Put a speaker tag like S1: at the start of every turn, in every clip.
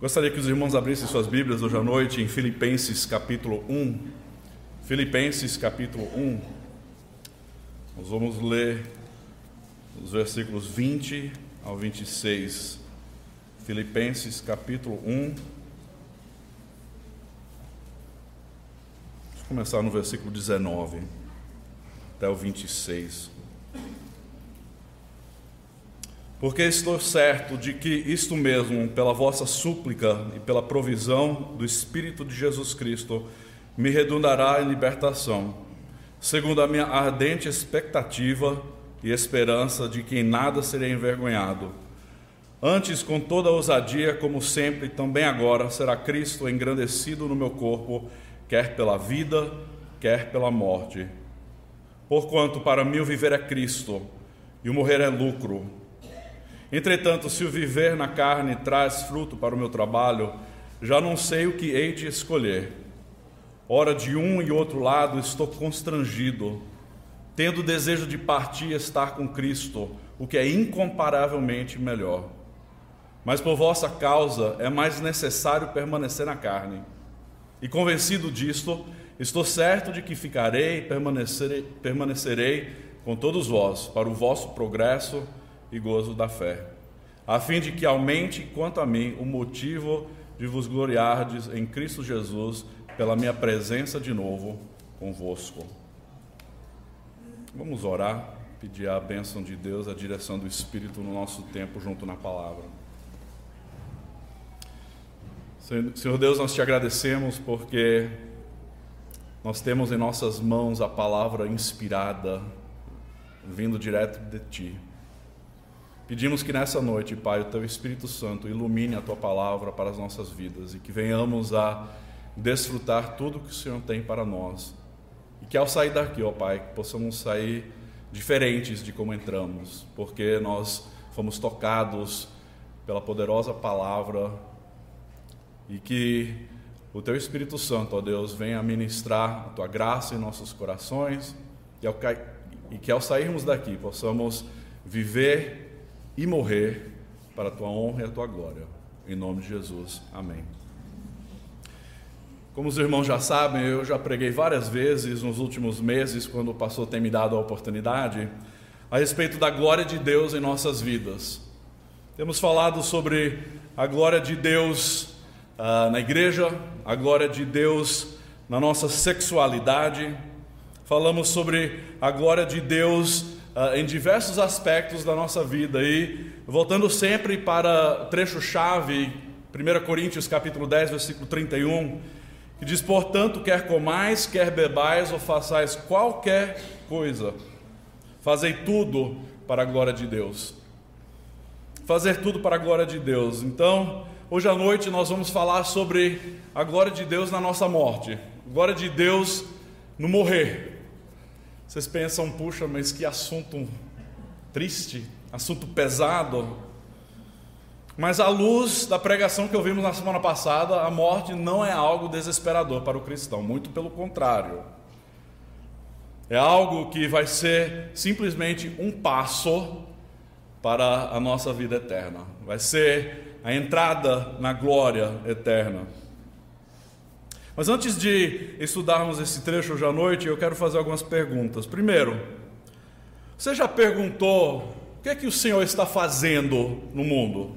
S1: Gostaria que os irmãos abrissem suas Bíblias hoje à noite em Filipenses capítulo 1. Filipenses capítulo 1. Nós vamos ler os versículos 20 ao 26. Filipenses capítulo 1. Vamos começar no versículo 19 até o 26. Porque estou certo de que isto mesmo, pela vossa súplica e pela provisão do Espírito de Jesus Cristo, me redundará em libertação, segundo a minha ardente expectativa e esperança de que em nada serei envergonhado. Antes, com toda ousadia, como sempre, também agora, será Cristo engrandecido no meu corpo, quer pela vida, quer pela morte. Porquanto para mim o viver é Cristo e o morrer é lucro. Entretanto, se o viver na carne traz fruto para o meu trabalho, já não sei o que hei de escolher. Ora, de um e outro lado estou constrangido, tendo desejo de partir e estar com Cristo, o que é incomparavelmente melhor. Mas por vossa causa é mais necessário permanecer na carne. E convencido disto, estou certo de que ficarei e permanecerei, permanecerei com todos vós para o vosso progresso e gozo da fé, a fim de que aumente quanto a mim o motivo de vos gloriardes em Cristo Jesus pela minha presença de novo convosco. Vamos orar, pedir a bênção de Deus, a direção do Espírito no nosso tempo junto na palavra. Senhor Deus, nós te agradecemos porque nós temos em nossas mãos a palavra inspirada, vindo direto de Ti. Pedimos que nessa noite, Pai, o Teu Espírito Santo ilumine a Tua palavra para as nossas vidas e que venhamos a desfrutar tudo que o Senhor tem para nós. E que ao sair daqui, ó Pai, possamos sair diferentes de como entramos, porque nós fomos tocados pela poderosa palavra e que o Teu Espírito Santo, ó Deus, venha ministrar a Tua graça em nossos corações e, ao, e que ao sairmos daqui possamos viver e morrer para a tua honra e a tua glória. Em nome de Jesus. Amém. Como os irmãos já sabem, eu já preguei várias vezes nos últimos meses, quando o pastor tem me dado a oportunidade, a respeito da glória de Deus em nossas vidas. Temos falado sobre a glória de Deus uh, na igreja, a glória de Deus na nossa sexualidade, falamos sobre a glória de Deus uh, em diversos aspectos da nossa vida. E voltando sempre para trecho-chave, 1 Coríntios capítulo 10, versículo 31, que diz, portanto, quer comais, quer bebais ou façais qualquer coisa, fazei tudo para a glória de Deus. Fazer tudo para a glória de Deus. Então, hoje à noite nós vamos falar sobre a glória de Deus na nossa morte, glória de Deus no morrer. Vocês pensam, puxa, mas que assunto triste, assunto pesado. Mas à luz da pregação que ouvimos na semana passada, a morte não é algo desesperador para o cristão, muito pelo contrário. É algo que vai ser simplesmente um passo para a nossa vida eterna. Vai ser a entrada na glória eterna. Mas antes de estudarmos esse trecho hoje à noite, eu quero fazer algumas perguntas. Primeiro, você já perguntou o que é que o Senhor está fazendo no mundo?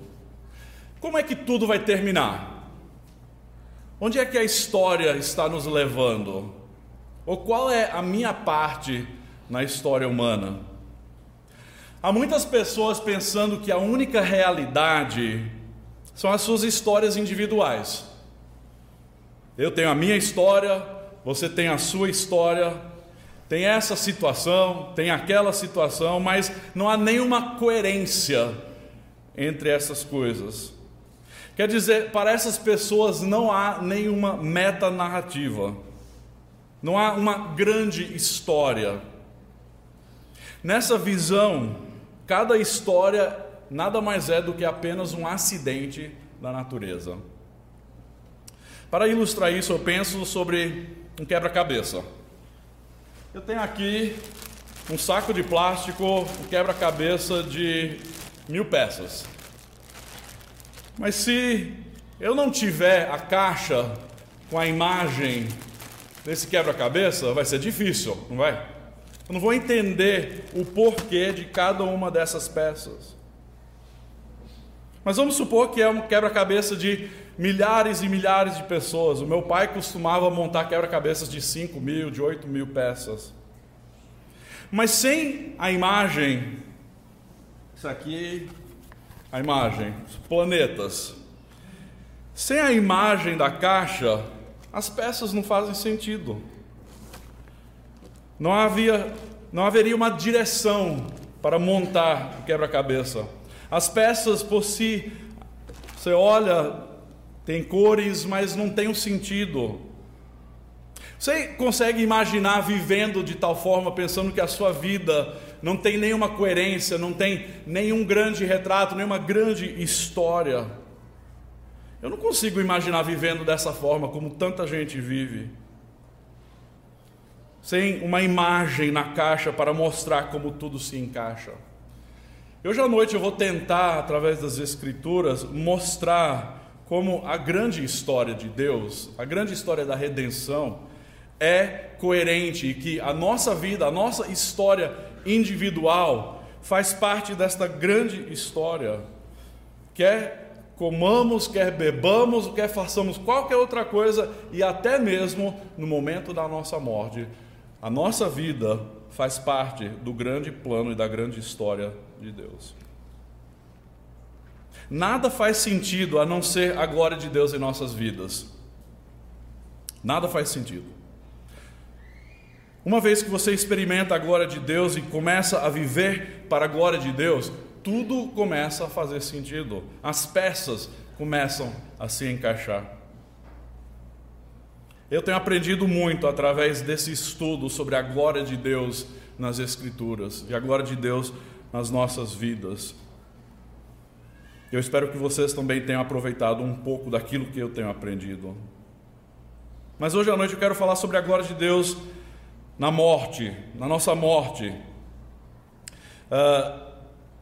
S1: Como é que tudo vai terminar? Onde é que a história está nos levando? Ou qual é a minha parte na história humana? Há muitas pessoas pensando que a única realidade são as suas histórias individuais. Eu tenho a minha história, você tem a sua história, tem essa situação, tem aquela situação, mas não há nenhuma coerência entre essas coisas. Quer dizer, para essas pessoas não há nenhuma meta narrativa, não há uma grande história. Nessa visão, cada história nada mais é do que apenas um acidente da natureza. Para ilustrar isso, eu penso sobre um quebra-cabeça. Eu tenho aqui um saco de plástico, um quebra-cabeça de mil peças. Mas se eu não tiver a caixa com a imagem desse quebra-cabeça, vai ser difícil, não vai? Eu não vou entender o porquê de cada uma dessas peças. Mas vamos supor que é um quebra-cabeça de milhares e milhares de pessoas. O meu pai costumava montar quebra-cabeças de 5 mil, de 8 mil peças. Mas sem a imagem, isso aqui, a imagem, os planetas. Sem a imagem da caixa, as peças não fazem sentido. Não havia, não haveria uma direção para montar o quebra-cabeça. As peças por si, você olha, tem cores, mas não tem um sentido. Você consegue imaginar vivendo de tal forma, pensando que a sua vida não tem nenhuma coerência, não tem nenhum grande retrato, nenhuma grande história? Eu não consigo imaginar vivendo dessa forma, como tanta gente vive. Sem uma imagem na caixa para mostrar como tudo se encaixa. Hoje à noite eu vou tentar, através das Escrituras, mostrar como a grande história de Deus, a grande história da redenção, é coerente e que a nossa vida, a nossa história individual, faz parte desta grande história. Quer comamos, quer bebamos, quer façamos qualquer outra coisa e até mesmo no momento da nossa morte, a nossa vida faz parte do grande plano e da grande história de Deus. Nada faz sentido a não ser a glória de Deus em nossas vidas. Nada faz sentido. Uma vez que você experimenta a glória de Deus e começa a viver para a glória de Deus, tudo começa a fazer sentido. As peças começam a se encaixar. Eu tenho aprendido muito através desse estudo sobre a glória de Deus nas Escrituras e a glória de Deus nas nossas vidas. Eu espero que vocês também tenham aproveitado um pouco daquilo que eu tenho aprendido. Mas hoje à noite eu quero falar sobre a glória de Deus na morte, na nossa morte. Uh,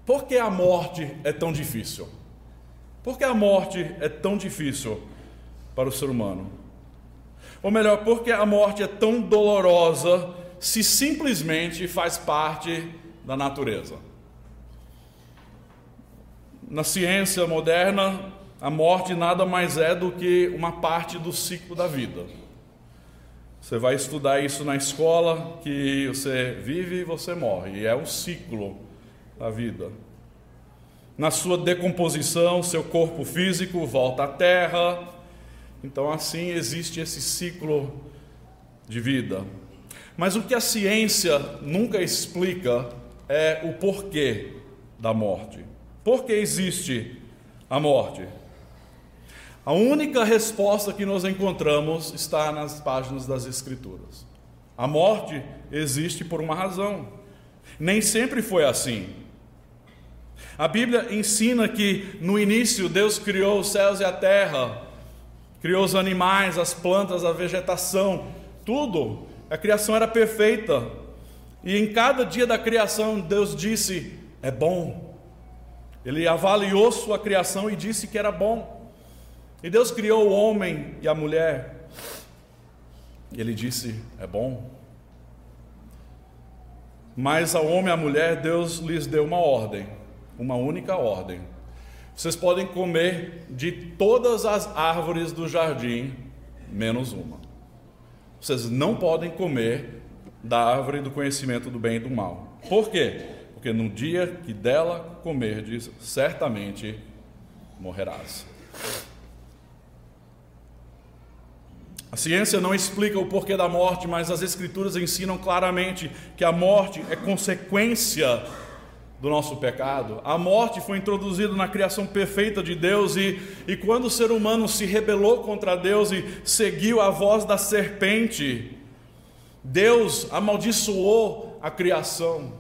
S1: por que a morte é tão difícil? Por que a morte é tão difícil para o ser humano? Ou melhor, por que a morte é tão dolorosa se simplesmente faz parte da natureza? Na ciência moderna, a morte nada mais é do que uma parte do ciclo da vida. Você vai estudar isso na escola, que você vive e você morre, e é o ciclo da vida. Na sua decomposição, seu corpo físico volta à terra. Então, assim existe esse ciclo de vida. Mas o que a ciência nunca explica é o porquê da morte. Por que existe a morte? A única resposta que nós encontramos está nas páginas das Escrituras. A morte existe por uma razão. Nem sempre foi assim. A Bíblia ensina que no início Deus criou os céus e a terra, criou os animais, as plantas, a vegetação, tudo. A criação era perfeita. E em cada dia da criação Deus disse: é bom. Ele avaliou sua criação e disse que era bom. E Deus criou o homem e a mulher. E ele disse: é bom. Mas ao homem e à mulher, Deus lhes deu uma ordem, uma única ordem. Vocês podem comer de todas as árvores do jardim, menos uma. Vocês não podem comer da árvore do conhecimento do bem e do mal. Por quê? porque no dia que dela comerdes, certamente morrerás. A ciência não explica o porquê da morte, mas as Escrituras ensinam claramente que a morte é consequência do nosso pecado. A morte foi introduzida na criação perfeita de Deus, e, e quando o ser humano se rebelou contra Deus e seguiu a voz da serpente, Deus amaldiçoou a criação.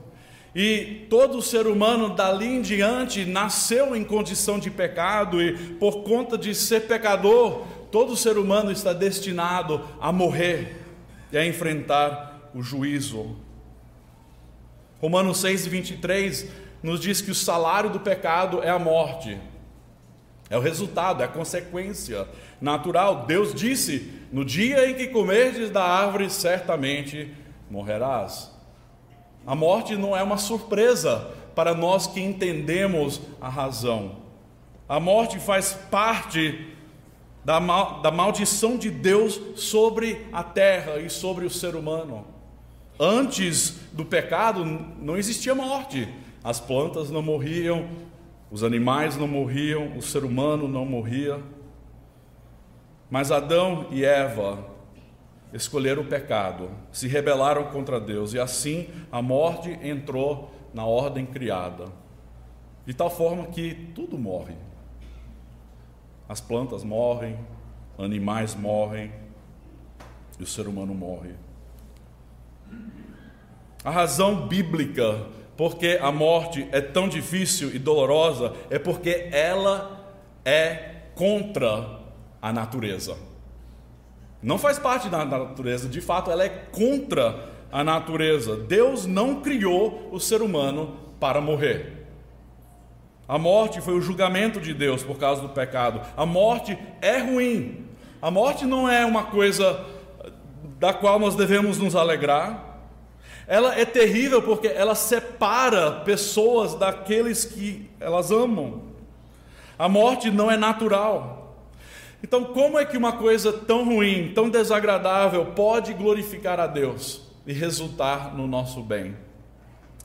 S1: E todo ser humano dali em diante nasceu em condição de pecado, e por conta de ser pecador, todo ser humano está destinado a morrer e a enfrentar o juízo. Romanos 6, 23 nos diz que o salário do pecado é a morte. É o resultado, é a consequência natural. Deus disse: No dia em que comerdes da árvore, certamente morrerás. A morte não é uma surpresa para nós que entendemos a razão. A morte faz parte da, mal, da maldição de Deus sobre a terra e sobre o ser humano. Antes do pecado não existia morte. As plantas não morriam, os animais não morriam, o ser humano não morria. Mas Adão e Eva escolheram o pecado, se rebelaram contra Deus e assim a morte entrou na ordem criada. De tal forma que tudo morre. As plantas morrem, animais morrem e o ser humano morre. A razão bíblica porque a morte é tão difícil e dolorosa é porque ela é contra a natureza. Não faz parte da natureza, de fato, ela é contra a natureza. Deus não criou o ser humano para morrer. A morte foi o julgamento de Deus por causa do pecado. A morte é ruim. A morte não é uma coisa da qual nós devemos nos alegrar. Ela é terrível porque ela separa pessoas daqueles que elas amam. A morte não é natural. Então, como é que uma coisa tão ruim, tão desagradável, pode glorificar a Deus e resultar no nosso bem?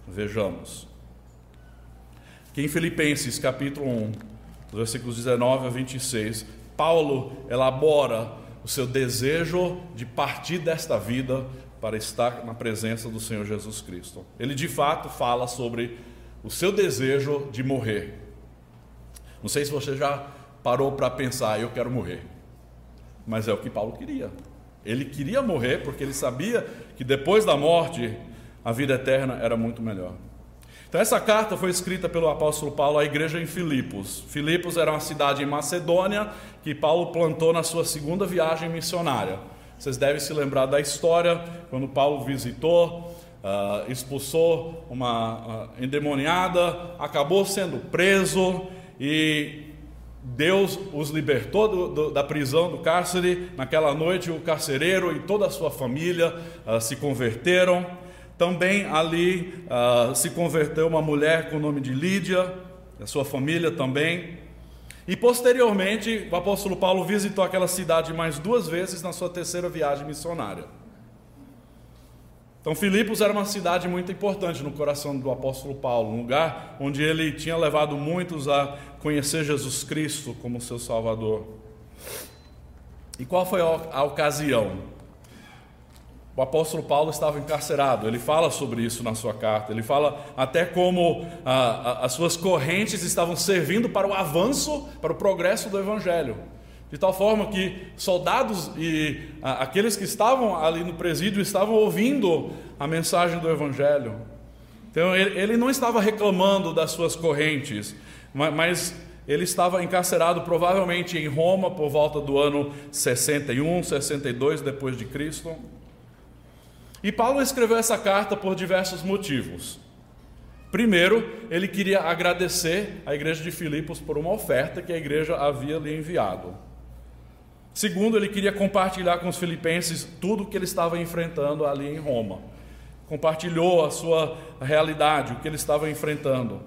S1: Vejamos. Aqui em Filipenses, capítulo 1, versículos 19 a 26, Paulo elabora o seu desejo de partir desta vida para estar na presença do Senhor Jesus Cristo. Ele de fato fala sobre o seu desejo de morrer. Não sei se você já parou para pensar, eu quero morrer. Mas é o que Paulo queria. Ele queria morrer porque ele sabia que depois da morte a vida eterna era muito melhor. Então, essa carta foi escrita pelo apóstolo Paulo à igreja em Filipos. Filipos era uma cidade em Macedônia que Paulo plantou na sua segunda viagem missionária. Vocês devem se lembrar da história quando Paulo visitou, uh, expulsou uma uh, endemoniada, acabou sendo preso e Deus os libertou do, do, da prisão, do cárcere. Naquela noite, o carcereiro e toda a sua família uh, se converteram. Também ali se converteu uma mulher com o nome de Lídia, a sua família também. E posteriormente, o apóstolo Paulo visitou aquela cidade mais duas vezes na sua terceira viagem missionária. Então, Filipos era uma cidade muito importante no coração do apóstolo Paulo, um lugar onde ele tinha levado muitos a conhecer Jesus Cristo como seu Salvador. E qual foi a ocasião? O apóstolo Paulo estava encarcerado, ele fala sobre isso na sua carta. Ele fala até como ah, as suas correntes estavam servindo para o avanço, para o progresso do evangelho. De tal forma que soldados e ah, aqueles que estavam ali no presídio estavam ouvindo a mensagem do evangelho. Então ele, ele não estava reclamando das suas correntes, mas, mas ele estava encarcerado provavelmente em Roma por volta do ano 61, 62 depois de Cristo. E Paulo escreveu essa carta por diversos motivos. Primeiro, ele queria agradecer à igreja de Filipos por uma oferta que a igreja havia lhe enviado. Segundo, ele queria compartilhar com os filipenses tudo o que ele estava enfrentando ali em Roma. Compartilhou a sua realidade, o que ele estava enfrentando.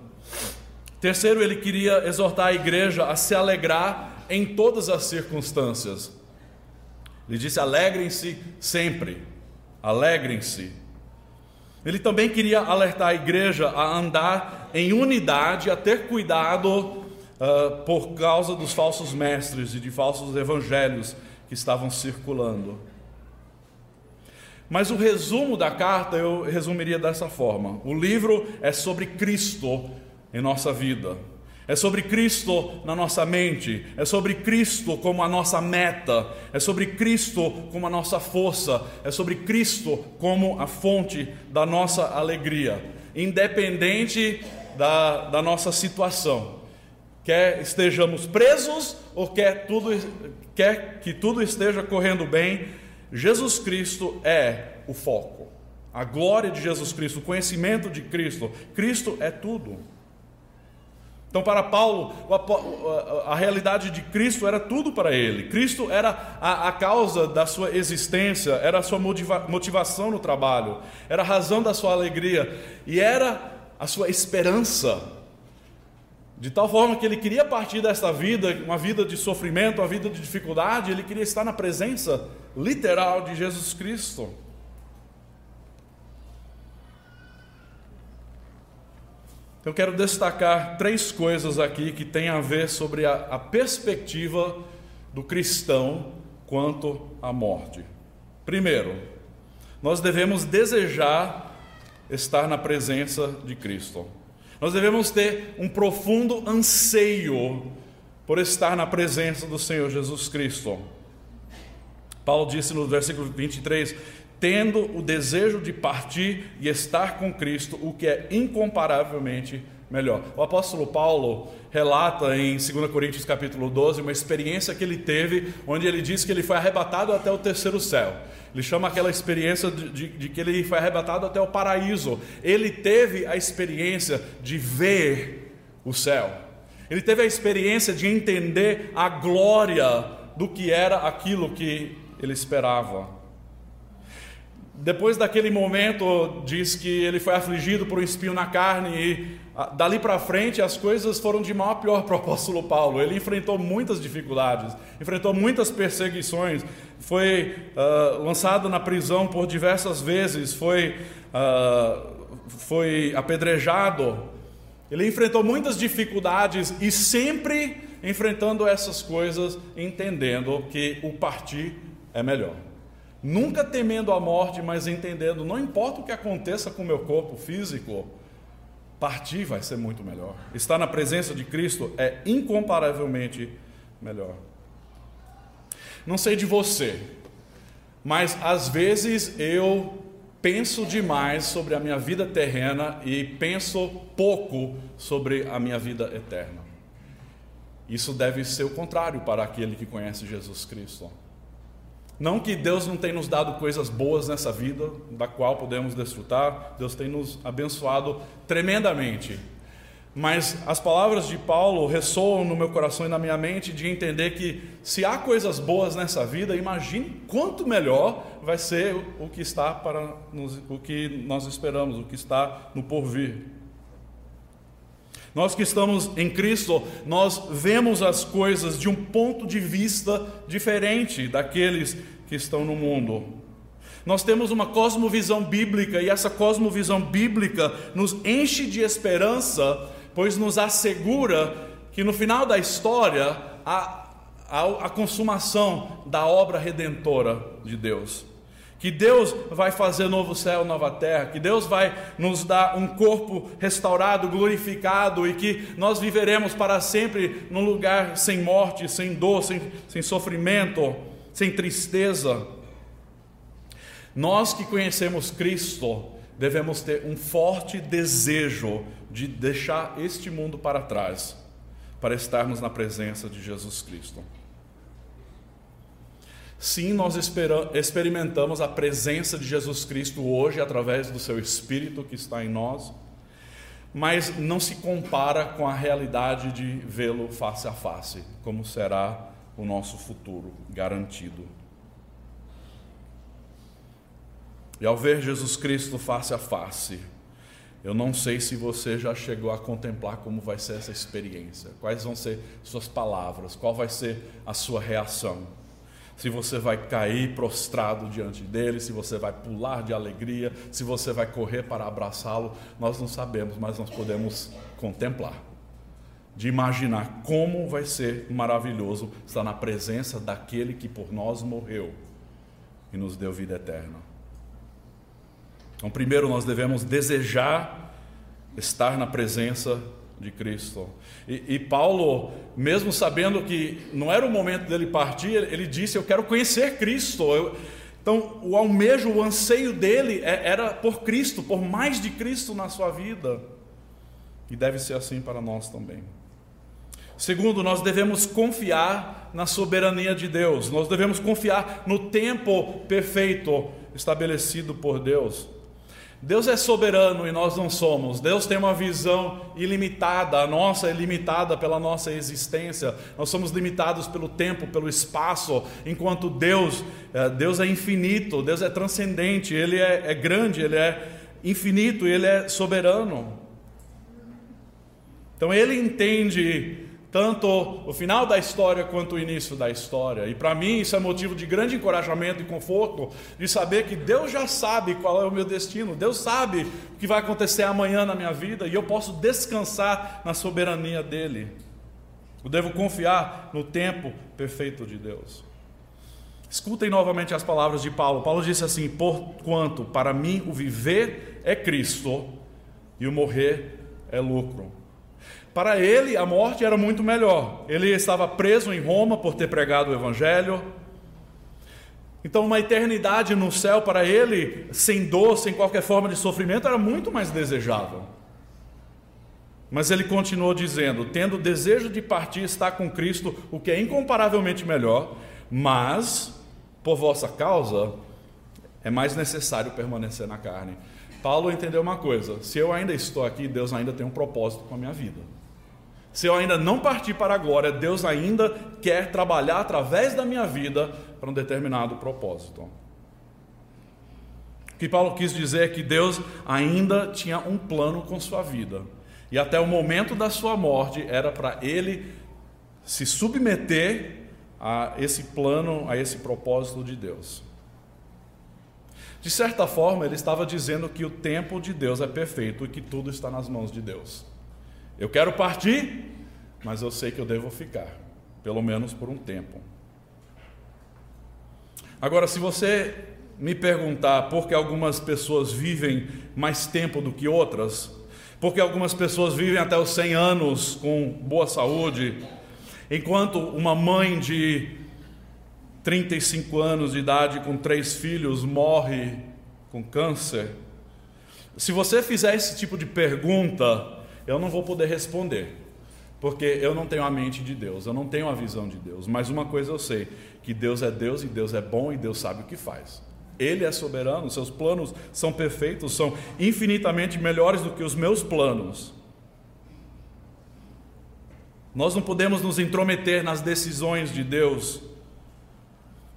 S1: Terceiro, ele queria exortar a igreja a se alegrar em todas as circunstâncias. Ele disse: alegrem-se sempre. Alegrem-se. Ele também queria alertar a igreja a andar em unidade, a ter cuidado uh, por causa dos falsos mestres e de falsos evangelhos que estavam circulando. Mas o resumo da carta eu resumiria dessa forma: o livro é sobre Cristo em nossa vida. É sobre Cristo na nossa mente, é sobre Cristo como a nossa meta, é sobre Cristo como a nossa força, é sobre Cristo como a fonte da nossa alegria, independente da, da nossa situação. Quer estejamos presos ou quer, tudo, quer que tudo esteja correndo bem, Jesus Cristo é o foco. A glória de Jesus Cristo, o conhecimento de Cristo, Cristo é tudo. Então, para Paulo, a realidade de Cristo era tudo para ele. Cristo era a, causa da sua existência, era a sua motiva, motivação no trabalho, era a razão da sua alegria e era a sua esperança. De tal forma que ele queria partir desta vida, uma vida de sofrimento, uma vida de dificuldade, ele queria estar na presença literal de Jesus Cristo. Eu quero destacar três coisas aqui que têm a ver sobre a, a perspectiva do cristão quanto à morte. Primeiro, nós devemos desejar estar na presença de Cristo. Nós devemos ter um profundo anseio por estar na presença do Senhor Jesus Cristo. Paulo disse no versículo 23: tendo o desejo de partir e estar com Cristo, o que é incomparavelmente melhor. O apóstolo Paulo relata em 2 Coríntios capítulo 12 uma experiência que ele teve, onde ele diz que ele foi arrebatado até o terceiro céu. Ele chama aquela experiência de, de, de que ele foi arrebatado até o paraíso. Ele teve a experiência de ver o céu. Ele teve a experiência de entender a glória do que era aquilo que ele esperava. Depois daquele momento, diz que ele foi afligido por um espinho na carne, e ah, dali para frente as coisas foram de mal a pior para o apóstolo Paulo. Ele enfrentou muitas dificuldades, enfrentou muitas perseguições, foi uh, lançado na prisão por diversas vezes, foi, uh, foi apedrejado. Ele enfrentou muitas dificuldades e sempre enfrentando essas coisas, entendendo que o partir é melhor. Nunca temendo a morte, mas entendendo, não importa o que aconteça com o meu corpo físico, partir vai ser muito melhor. Estar na presença de Cristo é incomparavelmente melhor. Não sei de você, mas às vezes eu penso demais sobre a minha vida terrena e penso pouco sobre a minha vida eterna. Isso deve ser o contrário para aquele que conhece Jesus Cristo. Não que Deus não tenha nos dado coisas boas nessa vida, da qual podemos desfrutar, Deus tem nos abençoado tremendamente. Mas as palavras de Paulo ressoam no meu coração e na minha mente de entender que se há coisas boas nessa vida, imagine quanto melhor vai ser o que está para nos, o que nós esperamos, o que está no porvir. Nós que estamos em Cristo, nós vemos as coisas de um ponto de vista diferente daqueles que estão no mundo. Nós temos uma cosmovisão bíblica e essa cosmovisão bíblica nos enche de esperança, pois nos assegura que no final da história há a consumação da obra redentora de Deus que Deus vai fazer novo céu, nova terra, que Deus vai nos dar um corpo restaurado, glorificado e que nós viveremos para sempre num lugar sem morte, sem dor, sem, sem sofrimento, sem tristeza. Nós que conhecemos Cristo devemos ter um forte desejo de deixar este mundo para trás, para estarmos na presença de Jesus Cristo. Sim, nós experimentamos a presença de Jesus Cristo hoje através do seu Espírito que está em nós, mas não se compara com a realidade de vê-lo face a face, como será o nosso futuro garantido. E ao ver Jesus Cristo face a face, eu não sei se você já chegou a contemplar como vai ser essa experiência, quais vão ser suas palavras, qual vai ser a sua reação se você vai cair prostrado diante dele, se você vai pular de alegria, se você vai correr para abraçá-lo, nós não sabemos, mas nós podemos contemplar, de imaginar como vai ser maravilhoso estar na presença daquele que por nós morreu e nos deu vida eterna. Então, primeiro nós devemos desejar estar na presença de Cristo. E, e, Paulo, mesmo sabendo que não era o momento dele partir, ele disse: Eu quero conhecer Cristo. Eu, então, o almejo, o anseio dele é, era por Cristo, por mais de Cristo na sua vida. E deve ser assim para nós também. Segundo, nós devemos confiar na soberania de Deus, nós devemos confiar no tempo perfeito estabelecido por Deus. Deus é soberano e nós não somos. Deus tem uma visão ilimitada, a nossa é limitada pela nossa existência. Nós somos limitados pelo tempo, pelo espaço, enquanto Deus, eh, Deus é infinito, Deus é transcendente, Ele é, é grande, Ele é infinito, Ele é soberano. Então Ele entende tanto o final da história quanto o início da história. E para mim isso é motivo de grande encorajamento e conforto de saber que Deus já sabe qual é o meu destino, Deus sabe o que vai acontecer amanhã na minha vida e eu posso descansar na soberania dele. Eu devo confiar no tempo perfeito de Deus. Escutem novamente as palavras de Paulo. Paulo disse assim: Porquanto para mim o viver é Cristo e o morrer é lucro. Para ele, a morte era muito melhor. Ele estava preso em Roma por ter pregado o Evangelho. Então, uma eternidade no céu para ele, sem dor, sem qualquer forma de sofrimento, era muito mais desejável. Mas ele continuou dizendo: tendo desejo de partir, estar com Cristo, o que é incomparavelmente melhor, mas, por vossa causa, é mais necessário permanecer na carne. Paulo entendeu uma coisa: se eu ainda estou aqui, Deus ainda tem um propósito com a minha vida. Se eu ainda não partir para a glória, Deus ainda quer trabalhar através da minha vida para um determinado propósito. O que Paulo quis dizer é que Deus ainda tinha um plano com sua vida. E até o momento da sua morte era para ele se submeter a esse plano, a esse propósito de Deus. De certa forma, ele estava dizendo que o tempo de Deus é perfeito e que tudo está nas mãos de Deus. Eu quero partir, mas eu sei que eu devo ficar, pelo menos por um tempo. Agora, se você me perguntar por que algumas pessoas vivem mais tempo do que outras, porque algumas pessoas vivem até os 100 anos com boa saúde, enquanto uma mãe de 35 anos de idade com três filhos morre com câncer. Se você fizer esse tipo de pergunta, eu não vou poder responder, porque eu não tenho a mente de Deus, eu não tenho a visão de Deus. Mas uma coisa eu sei: que Deus é Deus e Deus é bom e Deus sabe o que faz. Ele é soberano, seus planos são perfeitos, são infinitamente melhores do que os meus planos. Nós não podemos nos intrometer nas decisões de Deus.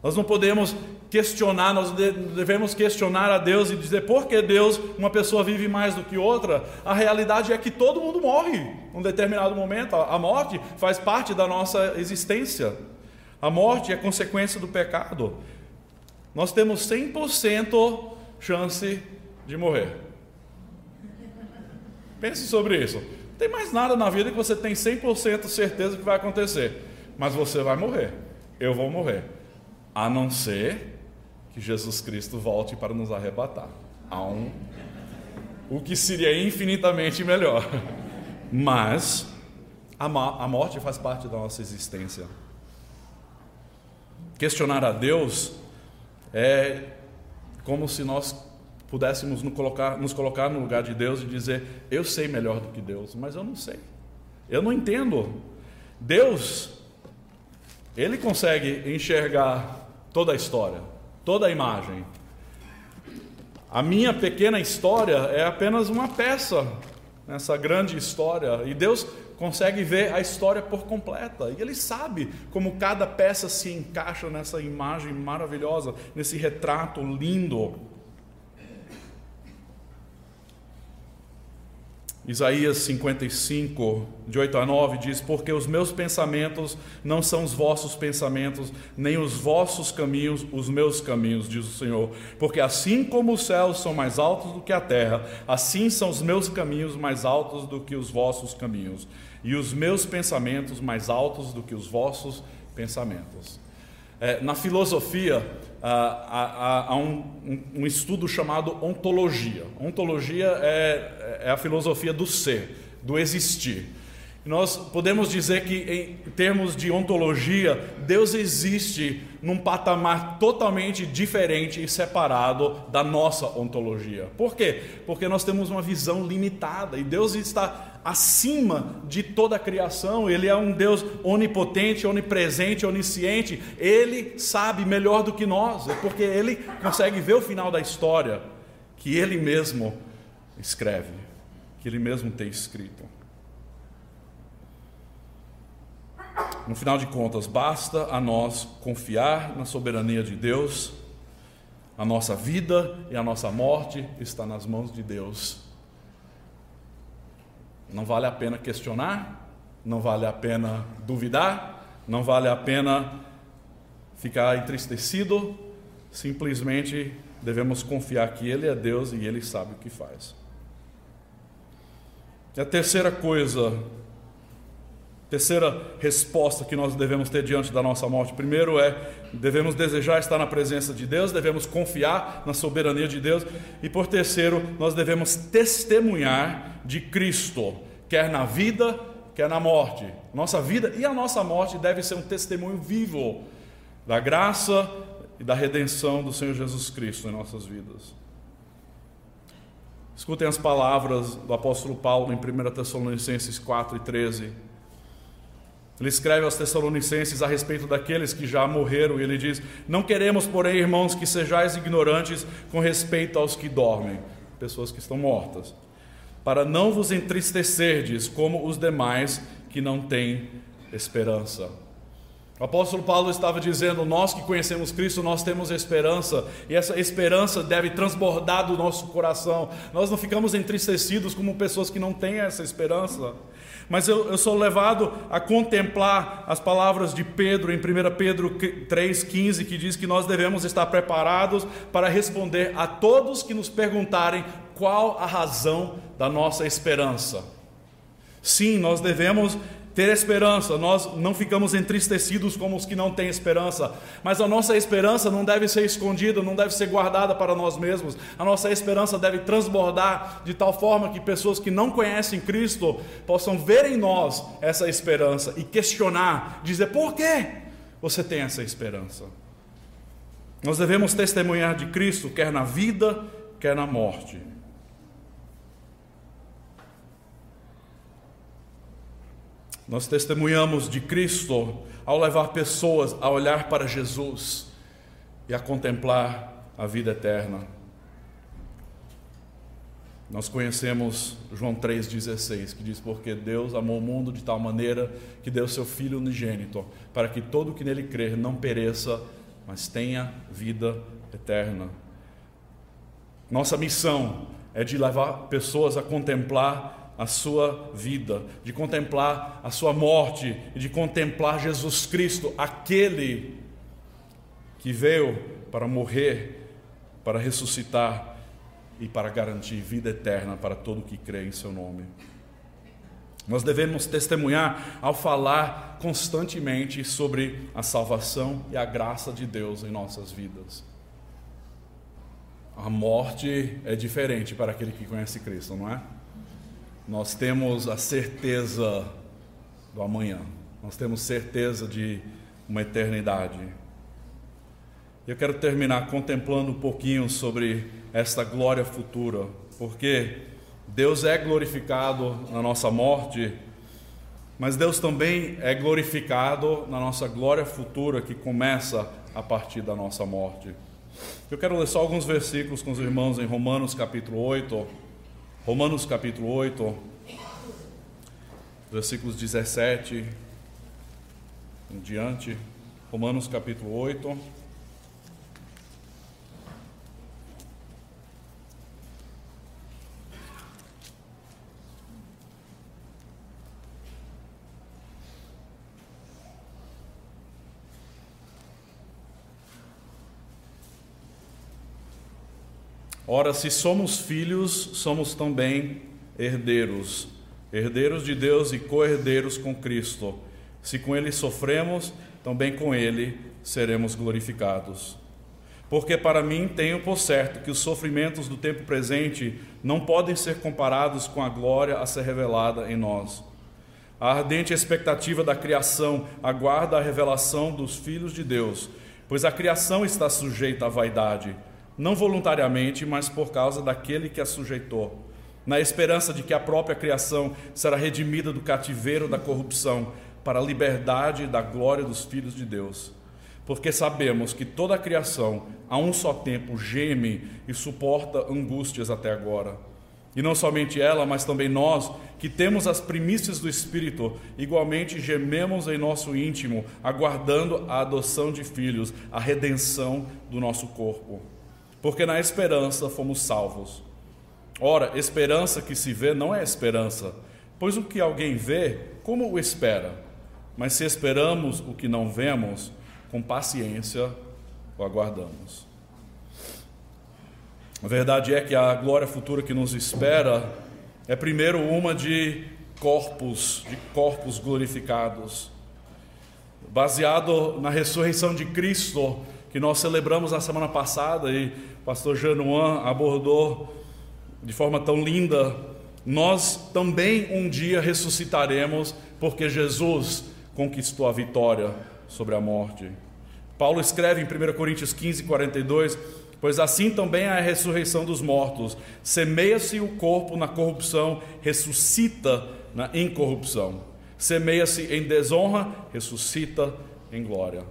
S1: Nós não podemos questionar, nós devemos questionar a Deus e dizer por que Deus, uma pessoa vive mais do que outra. A realidade é que todo mundo morre em um determinado momento. A morte faz parte da nossa existência. A morte é consequência do pecado. Nós temos 100% chance de morrer. Pense sobre isso. Não tem mais nada na vida que você tem 100% certeza que vai acontecer. Mas você vai morrer. Eu vou morrer. A não ser que Jesus Cristo volte para nos arrebatar. Há um o que seria infinitamente melhor. Mas a, a morte faz parte da nossa existência. Questionar a Deus é como se nós pudéssemos nos colocar, nos colocar no lugar de Deus e dizer: Eu sei melhor do que Deus, mas eu não sei. Eu não entendo. Deus, Ele consegue enxergar toda a história toda a imagem. A minha pequena história é apenas uma peça nessa grande história e Deus consegue ver a história por completa e Ele sabe como cada peça se encaixa nessa imagem maravilhosa, nesse retrato lindo. Isaías 55, de 8 a 9, diz: Porque os meus pensamentos não são os vossos pensamentos, nem os vossos caminhos os meus caminhos, diz o Senhor. Porque assim como os céus são mais altos do que a terra, assim são os meus caminhos mais altos do que os vossos caminhos, e os meus pensamentos mais altos do que os vossos pensamentos. É, na filosofia, há, há um, um, estudo chamado ontologia. Ontologia é, é a filosofia do ser, do existir. Nós podemos dizer que, em termos de ontologia, Deus existe num patamar totalmente diferente e separado da nossa ontologia. Por quê? Porque nós temos uma visão limitada e Deus está acima de toda a criação, Ele é um Deus onipotente, onipresente, onisciente, Ele sabe melhor do que nós, é porque Ele consegue ver o final da história, que Ele mesmo escreve, que Ele mesmo tem escrito. No final de contas, basta a nós confiar na soberania de Deus, a nossa vida e a nossa morte está nas mãos de Deus. Não vale a pena questionar, não vale a pena duvidar, não vale a pena ficar entristecido, simplesmente devemos confiar que Ele é Deus e Ele sabe o que faz. E a terceira coisa Terceira resposta que nós devemos ter diante da nossa morte. Primeiro é, devemos desejar estar na presença de Deus, devemos confiar na soberania de Deus. E por terceiro, nós devemos testemunhar de Cristo, quer na vida, quer na morte. Nossa vida e a nossa morte deve ser um testemunho vivo da graça e da redenção do Senhor Jesus Cristo em nossas vidas. Escutem as palavras do apóstolo Paulo em 1 Tessalonicenses 4 e 13. Ele escreve aos Tessalonicenses a respeito daqueles que já morreram, e ele diz: Não queremos, porém, irmãos, que sejais ignorantes com respeito aos que dormem, pessoas que estão mortas, para não vos entristecerdes como os demais que não têm esperança. O apóstolo Paulo estava dizendo: Nós que conhecemos Cristo, nós temos esperança, e essa esperança deve transbordar do nosso coração. Nós não ficamos entristecidos como pessoas que não têm essa esperança. Mas eu, eu sou levado a contemplar as palavras de Pedro em 1 Pedro 3,15, que diz que nós devemos estar preparados para responder a todos que nos perguntarem qual a razão da nossa esperança. Sim, nós devemos ter esperança, nós não ficamos entristecidos como os que não têm esperança, mas a nossa esperança não deve ser escondida, não deve ser guardada para nós mesmos, a nossa esperança deve transbordar de tal forma que pessoas que não conhecem Cristo possam ver em nós essa esperança e questionar, dizer por que você tem essa esperança. Nós devemos testemunhar de Cristo, quer na vida, quer na morte. Nós testemunhamos de Cristo ao levar pessoas a olhar para Jesus e a contemplar a vida eterna. Nós conhecemos João 3,16, que diz: Porque Deus amou o mundo de tal maneira que deu seu Filho unigênito, para que todo que nele crer não pereça, mas tenha vida eterna. Nossa missão é de levar pessoas a contemplar a sua vida, de contemplar a sua morte e de contemplar Jesus Cristo, aquele que veio para morrer, para ressuscitar e para garantir vida eterna para todo que crê em seu nome. Nós devemos testemunhar ao falar constantemente sobre a salvação e a graça de Deus em nossas vidas. A morte é diferente para aquele que conhece Cristo, não é? Nós temos a certeza do amanhã, nós temos certeza de uma eternidade. Eu quero terminar contemplando um pouquinho sobre esta glória futura, porque Deus é glorificado na nossa morte, mas Deus também é glorificado na nossa glória futura que começa a partir da nossa morte. Eu quero ler só alguns versículos com os irmãos em Romanos capítulo 8. Romanos capítulo 8, versículos 17 em diante. Romanos capítulo 8. Ora, se somos filhos, somos também herdeiros, herdeiros de Deus e co-herdeiros com Cristo. Se com Ele sofremos, também com Ele seremos glorificados. Porque para mim tenho por certo que os sofrimentos do tempo presente não podem ser comparados com a glória a ser revelada em nós. A ardente expectativa da criação aguarda a revelação dos filhos de Deus, pois a criação está sujeita à vaidade não voluntariamente, mas por causa daquele que a sujeitou, na esperança de que a própria criação será redimida do cativeiro da corrupção para a liberdade da glória dos filhos de Deus. porque sabemos que toda a criação, a um só tempo, geme e suporta angústias até agora. E não somente ela, mas também nós, que temos as primícias do Espírito, igualmente gememos em nosso íntimo, aguardando a adoção de filhos, a redenção do nosso corpo. Porque na esperança fomos salvos. Ora, esperança que se vê não é esperança, pois o que alguém vê, como o espera? Mas se esperamos o que não vemos, com paciência o aguardamos. A verdade é que a glória futura que nos espera é primeiro uma de corpos, de corpos glorificados. Baseado na ressurreição de Cristo, que nós celebramos na semana passada e pastor Januan abordou de forma tão linda, nós também um dia ressuscitaremos, porque Jesus conquistou a vitória sobre a morte. Paulo escreve em 1 Coríntios 15, 42 Pois assim também é a ressurreição dos mortos. Semeia-se o corpo na corrupção, ressuscita na incorrupção. Semeia-se em desonra, ressuscita em glória.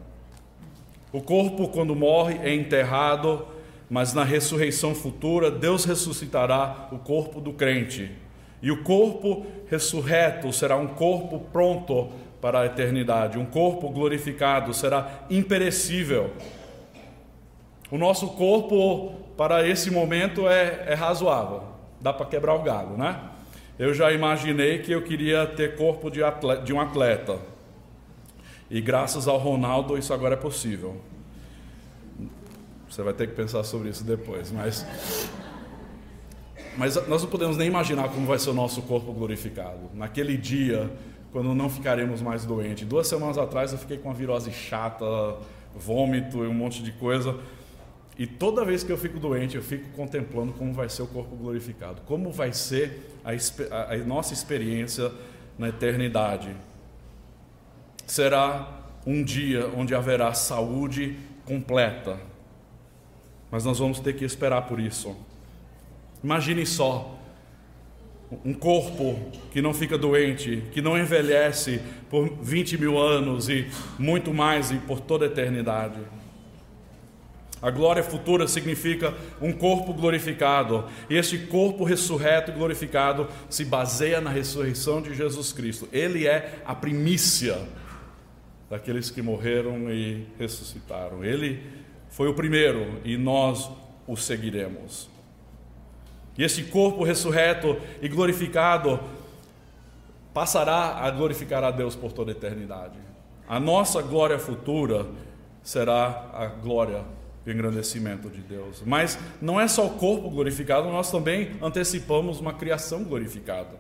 S1: O corpo, quando morre, é enterrado, mas na ressurreição futura, Deus ressuscitará o corpo do crente. E o corpo ressurreto será um corpo pronto para a eternidade, um corpo glorificado, será imperecível o nosso corpo, para esse momento, é, é razoável. Dá para quebrar o galho, né? Eu já imaginei que eu queria ter corpo de, atleta, de um atleta. E graças ao Ronaldo, isso agora é possível. Você vai ter que pensar sobre isso depois, mas. Mas nós não podemos nem imaginar como vai ser o nosso corpo glorificado. Naquele dia, quando não ficaremos mais doentes. Duas semanas atrás eu fiquei com uma virose chata, vômito e um monte de coisa. E toda vez que eu fico doente, eu fico contemplando como vai ser o corpo glorificado, como vai ser a, a nossa experiência na eternidade. Será um dia onde haverá saúde completa, mas nós vamos ter que esperar por isso. Imagine só, um corpo que não fica doente, que não envelhece por 20 mil anos e muito mais e por toda a eternidade. A glória futura significa um corpo glorificado. E este corpo ressurreto e glorificado se baseia na ressurreição de Jesus Cristo. Ele é a primícia daqueles que morreram e ressuscitaram. Ele foi o primeiro e nós o seguiremos. E esse corpo ressurreto e glorificado passará a glorificar a Deus por toda a eternidade. A nossa glória futura será a glória o engrandecimento de Deus. Mas não é só o corpo glorificado, nós também antecipamos uma criação glorificada.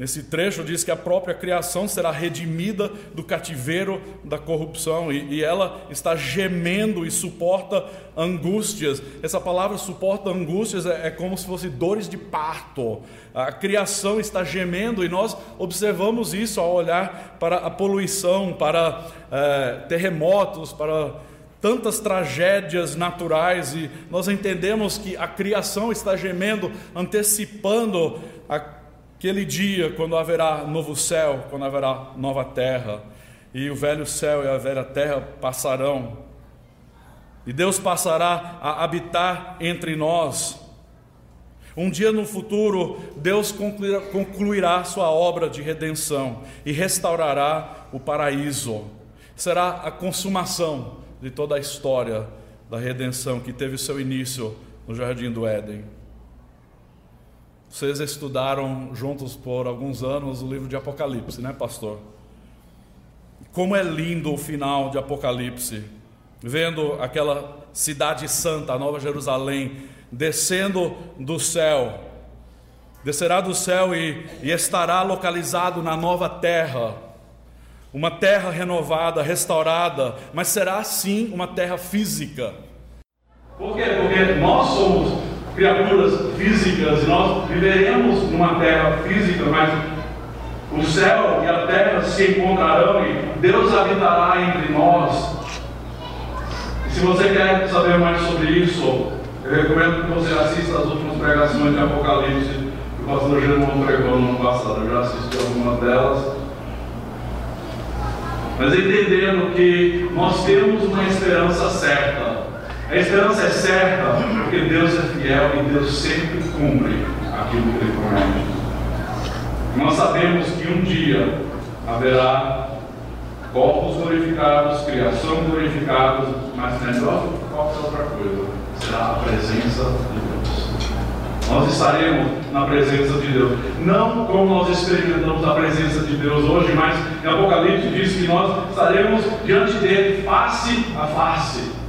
S1: Nesse trecho diz que a própria criação será redimida do cativeiro da corrupção e, e, ela está gemendo e suporta angústias. Essa palavra suporta angústias é, é, como se fosse dores de parto. A criação está gemendo e nós observamos isso ao olhar para a poluição, para é, terremotos, para tantas tragédias naturais e nós entendemos que a criação está gemendo, antecipando aquele dia quando haverá novo céu, quando haverá nova terra, e o velho céu e a velha terra passarão, e Deus passará a habitar entre nós. Um dia no futuro, Deus concluirá, concluirá sua obra de redenção e restaurará o paraíso. Será a consumação de toda a história da redenção que teve seu início no Jardim do Éden. Vocês estudaram juntos por alguns anos o livro de Apocalipse, né, pastor? Como é lindo o final de Apocalipse, vendo aquela cidade santa, a Nova Jerusalém, descendo do céu, descerá do céu e, e estará localizado na nova terra uma terra renovada, restaurada, mas será sim uma terra física. Por quê? Porque nós somos criaturas físicas, nós viveremos numa terra física, mas o céu e a terra se encontrarão e Deus habitará entre nós. E se você quer saber mais sobre isso, eu recomendo que você assista as últimas pregações de Apocalipse que o pastor Germão pregou no ano passado. Eu já assisti algumas delas. mas entendendo que nós temos uma esperança certa. A esperança é certa porque Deus é fiel e Deus sempre cumpre aquilo que Ele promete. Nós sabemos que um dia haverá corpos glorificados, criação glorificada, mas melhor do que qualquer outra coisa será a presença de Deus. Nós estaremos na presença de Deus. Não como nós experimentamos a presença de Deus hoje, mas em Apocalipse diz que nós estaremos diante dele face a face.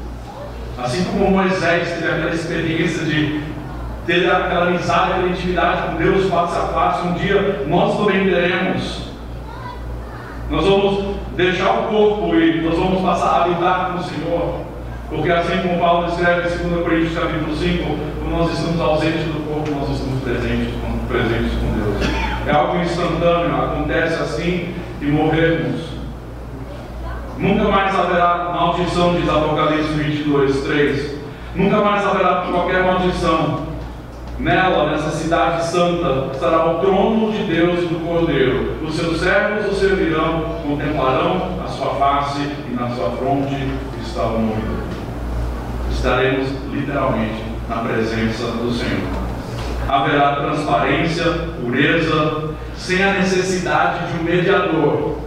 S1: Assim como Moisés teve aquela experiência de ter aquela amizade, aquela intimidade com Deus face a face, um dia nós também teremos. Nós vamos deixar o corpo e nós vamos passar a habitar com o Senhor. Porque assim como Paulo escreve em 2 Coríntios capítulo 5, quando nós estamos ausentes do corpo, nós estamos presentes, presentes com Deus. É algo instantâneo, acontece assim e morremos. Nunca mais haverá maldição, diz Apocalipse 22, 3. Nunca mais haverá qualquer maldição. Nela, nessa cidade santa, estará o trono de Deus e do Cordeiro. Os seus servos o servirão, contemplarão a sua face e na sua fronte está o nome Estaremos literalmente na presença do Senhor. Haverá transparência, pureza, sem a necessidade de um mediador.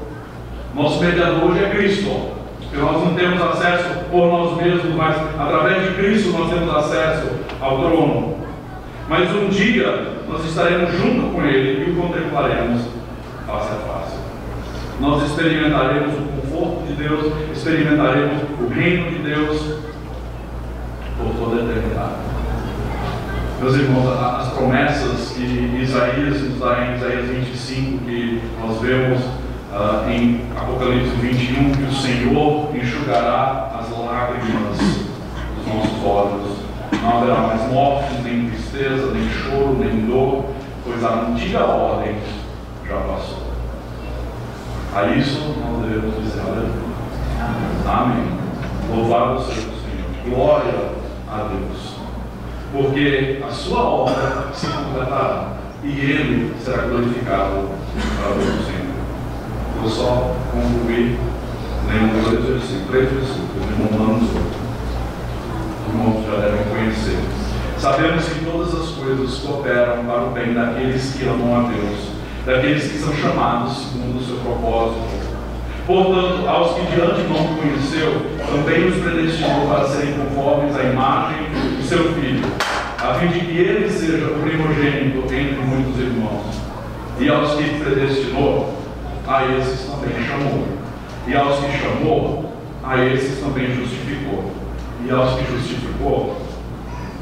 S1: Nosso mediador hoje é Cristo. Porque nós não temos acesso por nós mesmos, mas através de Cristo nós temos acesso ao trono. Mas um dia nós estaremos junto com Ele e o contemplaremos face a face. Nós experimentaremos o conforto de Deus, experimentaremos o reino de Deus por toda a eternidade. Meus irmãos, as promessas que Isaías nos dá em Isaías 25, que nós vemos uh, em Apocalipse 21, que o Senhor enxugará as lágrimas dos nossos olhos. Não haverá mais morte, nem tristeza, nem choro, nem dor, pois a antiga ordem já passou. A isso nós devemos dizer aleluia. Amém. Louvado seja o Senhor. Glória a Deus. Porque a sua obra se completará e ele será glorificado para Senhor. Vou só concluir dois versículos, três versículos de Romanos 8. Os irmãos já devem conhecer. Sabemos que todas as coisas cooperam para o bem daqueles que amam a Deus, daqueles que são chamados segundo o seu propósito. Portanto, aos que de antemão conheceu, também os predestinou para serem conformes à imagem do seu Filho, a fim de que ele seja o primogênito entre muitos irmãos. E aos que predestinou, a esses também chamou. E aos que chamou, a esses também justificou. E aos que justificou,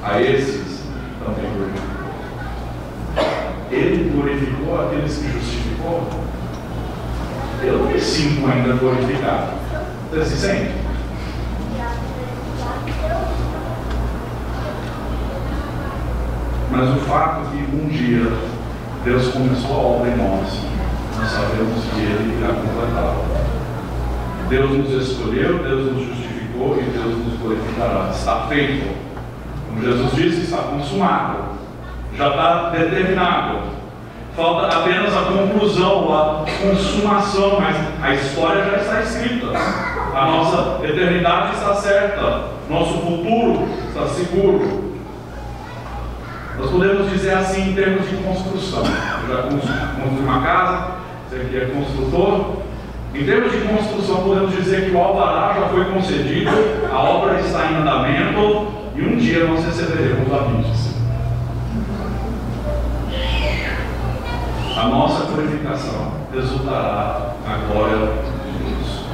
S1: a esses também glorificou. Ele glorificou aqueles que justificou. Eu não sinto ainda glorificado. Você se sente? Mas o fato é que um dia Deus começou a obra em nós, nós sabemos que Ele irá completá-la. Deus nos escolheu, Deus nos justificou e Deus nos glorificará. Está feito. Como Jesus disse, está consumado. Já está determinado. Falta apenas a conclusão, a consumação, mas a história já está escrita. A nossa eternidade está certa. Nosso futuro está seguro. Nós podemos dizer assim em termos de construção. Eu já construí uma casa, você aqui é construtor. Em termos de construção, podemos dizer que o alvará já foi concedido, a obra está em andamento, e um dia nós receberemos a víndice. A nossa glorificação resultará na glória de Deus.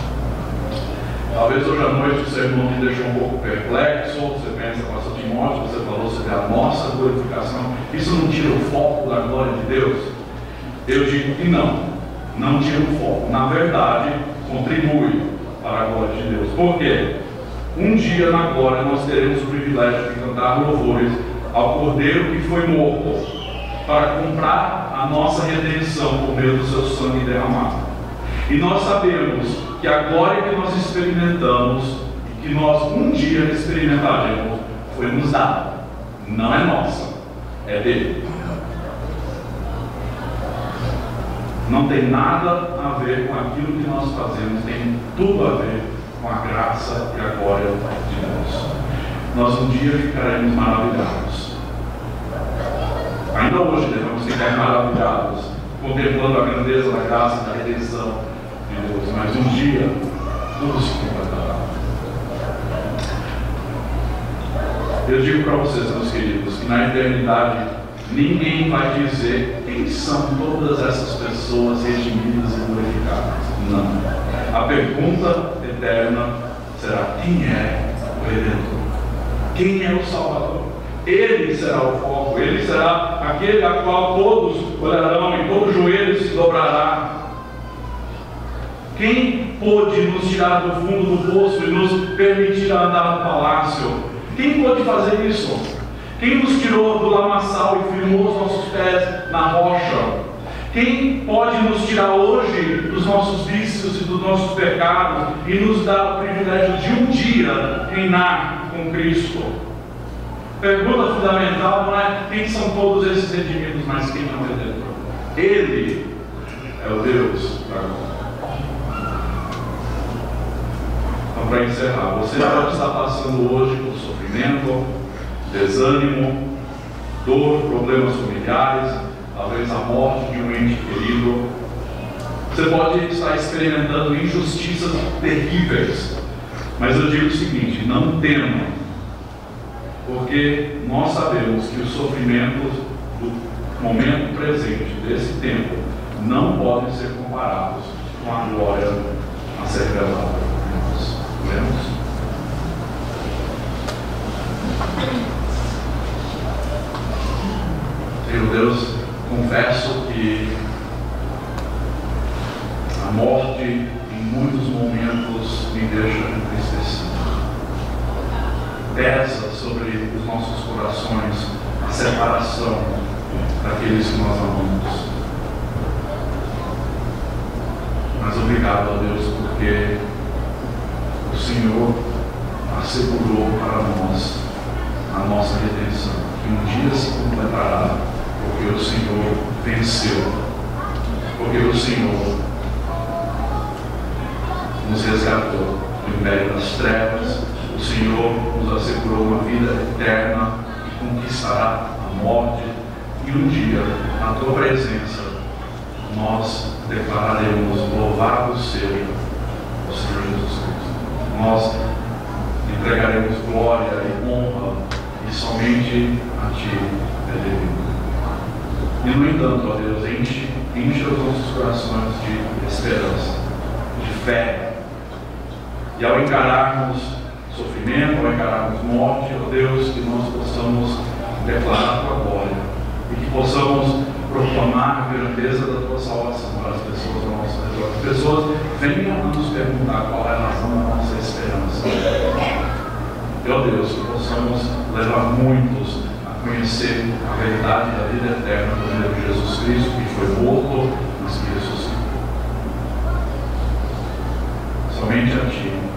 S1: Talvez hoje à noite o sermão me deixou um pouco perplexo. Você pensa, pastor Timóteo, você falou sobre a nossa glorificação. Isso não tira o foco da glória de Deus? Eu digo que não. Não tira o foco. Na verdade, contribui para a glória de Deus. Por quê? Um dia na glória nós teremos o privilégio de cantar louvores ao Cordeiro que foi morto para comprar a nossa redenção por meio do seu sangue derramado. E nós sabemos que a glória que nós experimentamos e que nós um dia experimentaremos foi nos dada. Não é nossa, é dele. Não tem nada a ver com aquilo que nós fazemos, tem tudo a ver com a graça e a glória de Deus. Nós um dia ficaremos maravilhados. Ainda hoje devemos ficar maravilhados, contemplando a grandeza da graça e da redenção de Deus, mas um dia tudo se completará. Eu digo para vocês, meus queridos, que na eternidade ninguém vai dizer quem são todas essas pessoas redimidas e glorificadas. Não. A pergunta eterna será: quem é o Redentor? Quem é o Salvador? Ele será o foco, ele será aquele a qual todos olharão e todo joelho se dobrará. Quem pôde nos tirar do fundo do poço e nos permitir andar no palácio? Quem pôde fazer isso? Quem nos tirou do lamaçal e firmou os nossos pés na rocha? Quem pode nos tirar hoje dos nossos vícios e dos nossos pecados e nos dar o privilégio de um dia reinar com Cristo? Pergunta fundamental não é quem são todos esses redimidos, mas quem é o Redentor. Ele é o Deus da glória. Então, para encerrar, você pode estar passando hoje por sofrimento, desânimo, dor, problemas familiares, talvez a morte de um ente querido. Você pode estar experimentando injustiças terríveis, mas eu digo o seguinte: não tema, porque nós sabemos que os sofrimentos do momento presente, desse tempo, não podem ser comparados com a glória a ser revelada por nós. Senhor Deus, confesso que a morte em muitos momentos me deixa entristecido. Pesa sobre os nossos corações a separação daqueles que nós amamos. Mas obrigado a Deus porque o Senhor assegurou para nós a nossa redenção, que um dia se completará porque o Senhor venceu, porque o Senhor nos resgatou do império das trevas, o Senhor nos assegurou uma vida eterna e conquistará a morte, e um dia, na tua presença, nós declararemos: Louvado seja o Senhor Jesus Cristo. Nós entregaremos glória e honra, e somente a Ti é devido. E no entanto, ó Deus, enche, enche os nossos corações de esperança, de fé. E ao encararmos sofrimento, ao encararmos morte, ó Deus, que nós possamos declarar a tua glória e que possamos proclamar a grandeza da tua salvação para as pessoas ao nosso redor. As pessoas venham a nos perguntar qual é a razão da nossa esperança. Ó Deus, que possamos levar muitos conhecer a verdade da vida eterna do meio de Jesus Cristo, que foi morto, mas que ressuscitou. Somente a Ti